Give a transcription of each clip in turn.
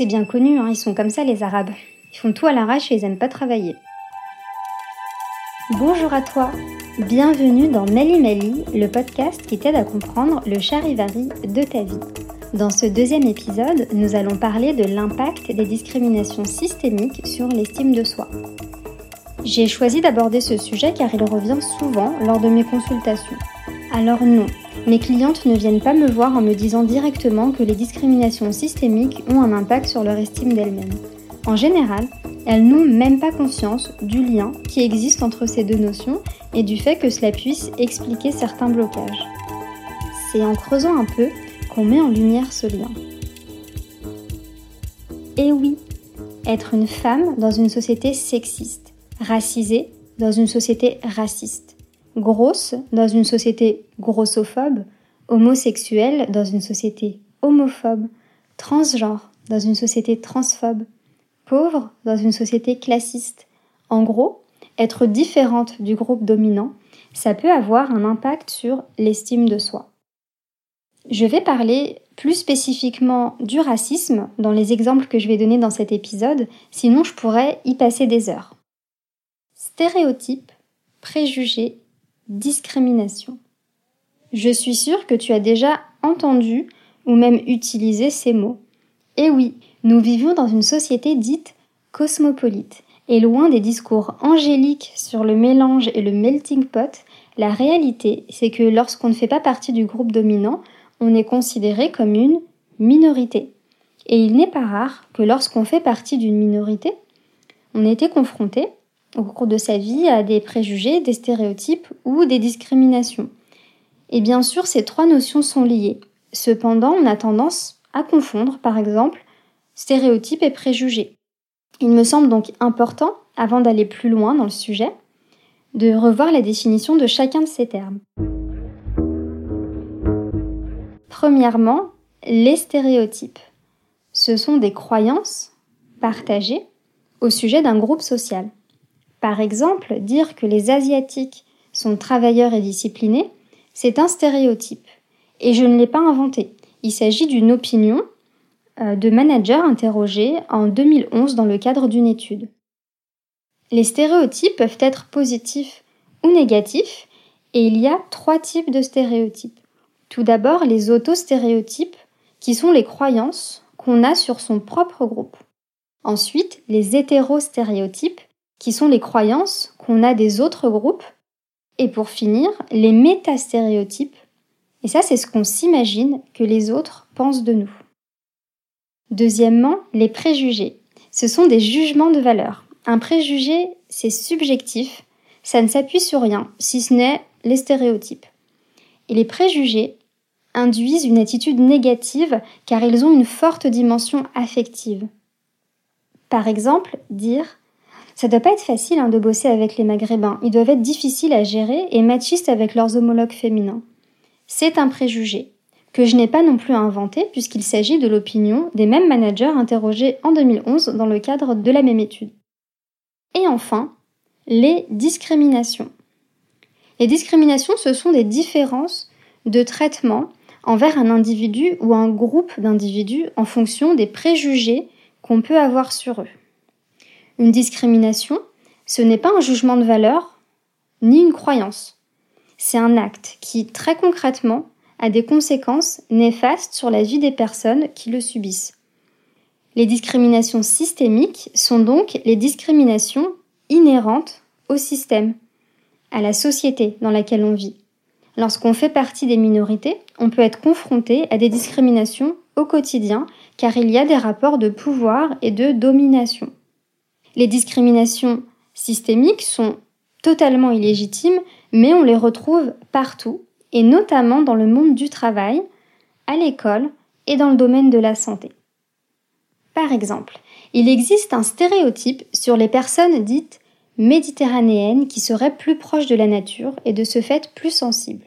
C'est bien connu, hein, ils sont comme ça les Arabes. Ils font tout à l'arrache et ils aiment pas travailler. Bonjour à toi, bienvenue dans Mali Mali, le podcast qui t'aide à comprendre le charivari de ta vie. Dans ce deuxième épisode, nous allons parler de l'impact des discriminations systémiques sur l'estime de soi. J'ai choisi d'aborder ce sujet car il revient souvent lors de mes consultations. Alors non, mes clientes ne viennent pas me voir en me disant directement que les discriminations systémiques ont un impact sur leur estime d'elles-mêmes. En général, elles n'ont même pas conscience du lien qui existe entre ces deux notions et du fait que cela puisse expliquer certains blocages. C'est en creusant un peu qu'on met en lumière ce lien. Et oui, être une femme dans une société sexiste, racisée dans une société raciste, grosse dans une société grossophobe, homosexuelle dans une société homophobe, transgenre dans une société transphobe, pauvre dans une société classiste. En gros, être différente du groupe dominant, ça peut avoir un impact sur l'estime de soi. Je vais parler plus spécifiquement du racisme dans les exemples que je vais donner dans cet épisode, sinon je pourrais y passer des heures. Stéréotypes, préjugés, discrimination. Je suis sûre que tu as déjà entendu ou même utilisé ces mots. Et oui, nous vivons dans une société dite cosmopolite. Et loin des discours angéliques sur le mélange et le melting pot, la réalité, c'est que lorsqu'on ne fait pas partie du groupe dominant, on est considéré comme une minorité. Et il n'est pas rare que lorsqu'on fait partie d'une minorité, on ait été confronté au cours de sa vie à des préjugés, des stéréotypes ou des discriminations. Et bien sûr, ces trois notions sont liées. Cependant, on a tendance à confondre, par exemple, stéréotypes et préjugés. Il me semble donc important, avant d'aller plus loin dans le sujet, de revoir la définition de chacun de ces termes. Premièrement, les stéréotypes. Ce sont des croyances partagées au sujet d'un groupe social. Par exemple, dire que les Asiatiques sont travailleurs et disciplinés, c'est un stéréotype. Et je ne l'ai pas inventé. Il s'agit d'une opinion euh, de managers interrogés en 2011 dans le cadre d'une étude. Les stéréotypes peuvent être positifs ou négatifs, et il y a trois types de stéréotypes. Tout d'abord, les autostéréotypes, qui sont les croyances qu'on a sur son propre groupe. Ensuite, les hétérostéréotypes, qui sont les croyances qu'on a des autres groupes. Et pour finir, les métastéréotypes. Et ça, c'est ce qu'on s'imagine que les autres pensent de nous. Deuxièmement, les préjugés. Ce sont des jugements de valeur. Un préjugé, c'est subjectif, ça ne s'appuie sur rien, si ce n'est les stéréotypes. Et les préjugés induisent une attitude négative car ils ont une forte dimension affective. Par exemple, dire ça doit pas être facile hein, de bosser avec les Maghrébins, ils doivent être difficiles à gérer et machistes avec leurs homologues féminins. C'est un préjugé que je n'ai pas non plus inventé puisqu'il s'agit de l'opinion des mêmes managers interrogés en 2011 dans le cadre de la même étude. Et enfin, les discriminations. Les discriminations, ce sont des différences de traitement envers un individu ou un groupe d'individus en fonction des préjugés qu'on peut avoir sur eux. Une discrimination, ce n'est pas un jugement de valeur ni une croyance. C'est un acte qui, très concrètement, a des conséquences néfastes sur la vie des personnes qui le subissent. Les discriminations systémiques sont donc les discriminations inhérentes au système, à la société dans laquelle on vit. Lorsqu'on fait partie des minorités, on peut être confronté à des discriminations au quotidien car il y a des rapports de pouvoir et de domination. Les discriminations systémiques sont totalement illégitimes, mais on les retrouve partout et notamment dans le monde du travail, à l'école et dans le domaine de la santé. Par exemple, il existe un stéréotype sur les personnes dites méditerranéennes qui seraient plus proches de la nature et de ce fait plus sensibles.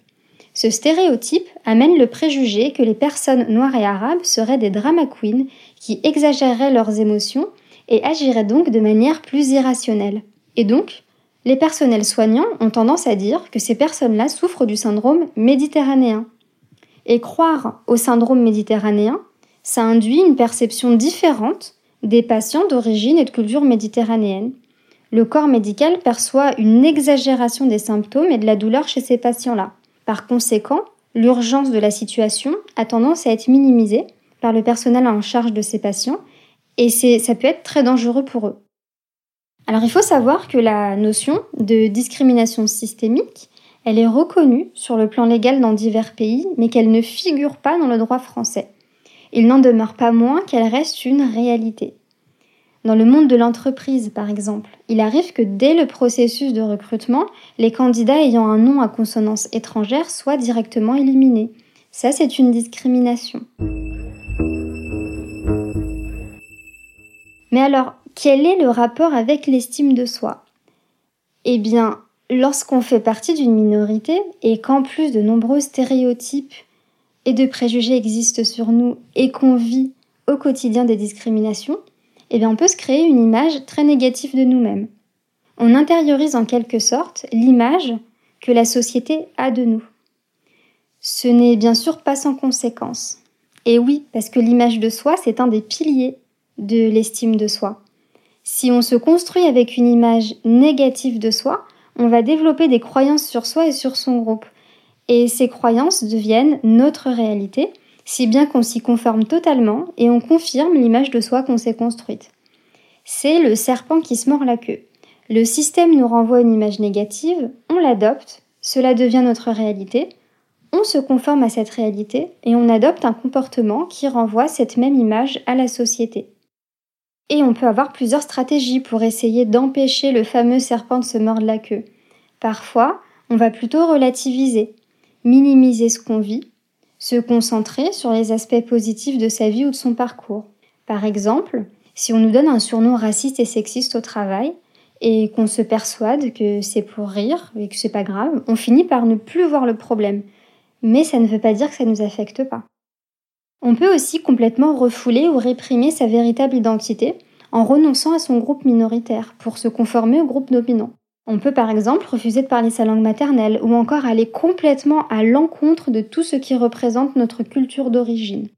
Ce stéréotype amène le préjugé que les personnes noires et arabes seraient des drama queens qui exagéreraient leurs émotions et agiraient donc de manière plus irrationnelle. Et donc, les personnels soignants ont tendance à dire que ces personnes-là souffrent du syndrome méditerranéen. Et croire au syndrome méditerranéen, ça induit une perception différente des patients d'origine et de culture méditerranéenne. Le corps médical perçoit une exagération des symptômes et de la douleur chez ces patients-là. Par conséquent, l'urgence de la situation a tendance à être minimisée par le personnel en charge de ces patients et ça peut être très dangereux pour eux. Alors il faut savoir que la notion de discrimination systémique, elle est reconnue sur le plan légal dans divers pays, mais qu'elle ne figure pas dans le droit français. Il n'en demeure pas moins qu'elle reste une réalité. Dans le monde de l'entreprise, par exemple, il arrive que dès le processus de recrutement, les candidats ayant un nom à consonance étrangère soient directement éliminés. Ça, c'est une discrimination. Mais alors, quel est le rapport avec l'estime de soi? Eh bien, lorsqu'on fait partie d'une minorité et qu'en plus de nombreux stéréotypes et de préjugés existent sur nous et qu'on vit au quotidien des discriminations, eh bien on peut se créer une image très négative de nous-mêmes. On intériorise en quelque sorte l'image que la société a de nous. Ce n'est bien sûr pas sans conséquence. Et oui, parce que l'image de soi, c'est un des piliers de l'estime de soi. Si on se construit avec une image négative de soi, on va développer des croyances sur soi et sur son groupe. Et ces croyances deviennent notre réalité, si bien qu'on s'y conforme totalement et on confirme l'image de soi qu'on s'est construite. C'est le serpent qui se mord la queue. Le système nous renvoie une image négative, on l'adopte, cela devient notre réalité, on se conforme à cette réalité et on adopte un comportement qui renvoie cette même image à la société. Et on peut avoir plusieurs stratégies pour essayer d'empêcher le fameux serpent de se mordre la queue. Parfois, on va plutôt relativiser, minimiser ce qu'on vit, se concentrer sur les aspects positifs de sa vie ou de son parcours. Par exemple, si on nous donne un surnom raciste et sexiste au travail, et qu'on se persuade que c'est pour rire et que c'est pas grave, on finit par ne plus voir le problème. Mais ça ne veut pas dire que ça ne nous affecte pas. On peut aussi complètement refouler ou réprimer sa véritable identité en renonçant à son groupe minoritaire pour se conformer au groupe dominant. On peut par exemple refuser de parler sa langue maternelle ou encore aller complètement à l'encontre de tout ce qui représente notre culture d'origine.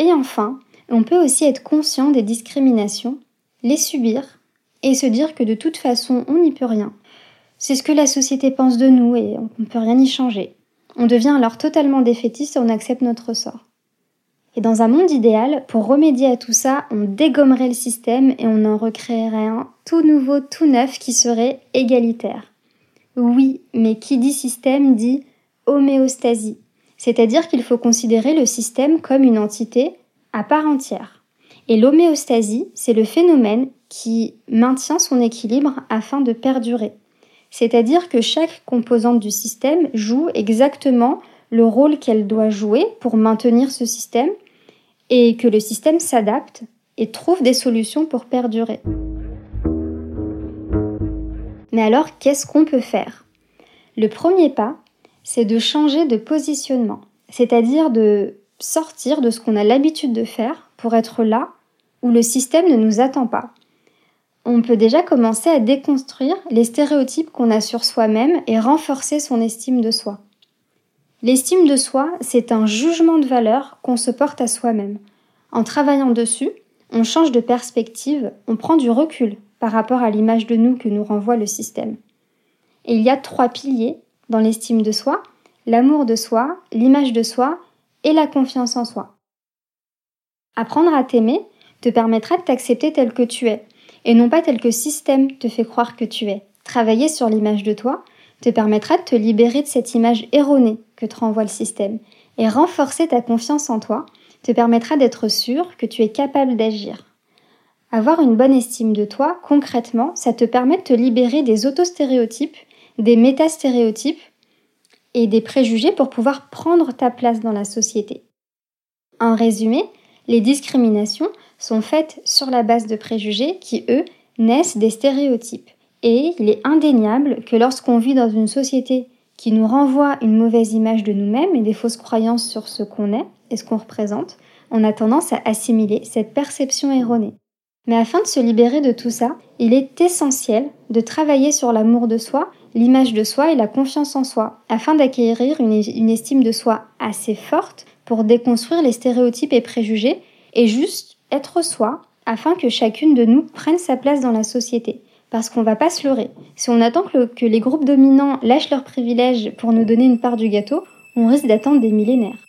Et enfin, on peut aussi être conscient des discriminations, les subir et se dire que de toute façon on n'y peut rien. C'est ce que la société pense de nous et on ne peut rien y changer. On devient alors totalement défaitiste et on accepte notre sort. Et dans un monde idéal, pour remédier à tout ça, on dégommerait le système et on en recréerait un tout nouveau, tout neuf qui serait égalitaire. Oui, mais qui dit système dit homéostasie, c'est-à-dire qu'il faut considérer le système comme une entité à part entière. Et l'homéostasie, c'est le phénomène qui maintient son équilibre afin de perdurer. C'est-à-dire que chaque composante du système joue exactement le rôle qu'elle doit jouer pour maintenir ce système et que le système s'adapte et trouve des solutions pour perdurer. Mais alors, qu'est-ce qu'on peut faire? Le premier pas, c'est de changer de positionnement, c'est-à-dire de sortir de ce qu'on a l'habitude de faire pour être là où le système ne nous attend pas. On peut déjà commencer à déconstruire les stéréotypes qu'on a sur soi-même et renforcer son estime de soi. L'estime de soi, c'est un jugement de valeur qu'on se porte à soi-même. En travaillant dessus, on change de perspective, on prend du recul par rapport à l'image de nous que nous renvoie le système. Et il y a trois piliers dans l'estime de soi, l'amour de soi, l'image de soi et la confiance en soi. Apprendre à t'aimer te permettra de t'accepter tel que tu es, et non pas tel que le système te fait croire que tu es. Travailler sur l'image de toi te permettra de te libérer de cette image erronée que te renvoie le système et renforcer ta confiance en toi te permettra d'être sûr que tu es capable d'agir. Avoir une bonne estime de toi, concrètement, ça te permet de te libérer des autostéréotypes, des métastéréotypes et des préjugés pour pouvoir prendre ta place dans la société. En résumé, les discriminations sont faites sur la base de préjugés qui, eux, naissent des stéréotypes. Et il est indéniable que lorsqu'on vit dans une société qui nous renvoie une mauvaise image de nous-mêmes et des fausses croyances sur ce qu'on est et ce qu'on représente, on a tendance à assimiler cette perception erronée. Mais afin de se libérer de tout ça, il est essentiel de travailler sur l'amour de soi, l'image de soi et la confiance en soi, afin d'acquérir une, estime de soi assez forte pour déconstruire les stéréotypes et préjugés et juste être soi afin que chacune de nous prenne sa place dans la société. Parce qu'on va pas se leurrer. Si on attend que, les groupes dominants lâchent leurs privilèges pour nous donner une part du gâteau, on risque d'attendre des millénaires.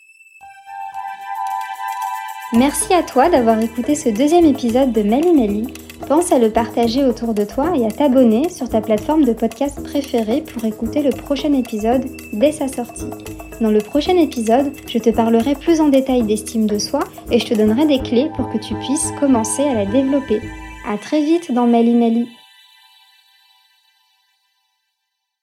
Merci à toi d'avoir écouté ce deuxième épisode de Mali Mali. Pense à le partager autour de toi et à t'abonner sur ta plateforme de podcast préférée pour écouter le prochain épisode dès sa sortie. Dans le prochain épisode, je te parlerai plus en détail d'estime de soi et je te donnerai des clés pour que tu puisses commencer à la développer. À très vite dans Mali Mali.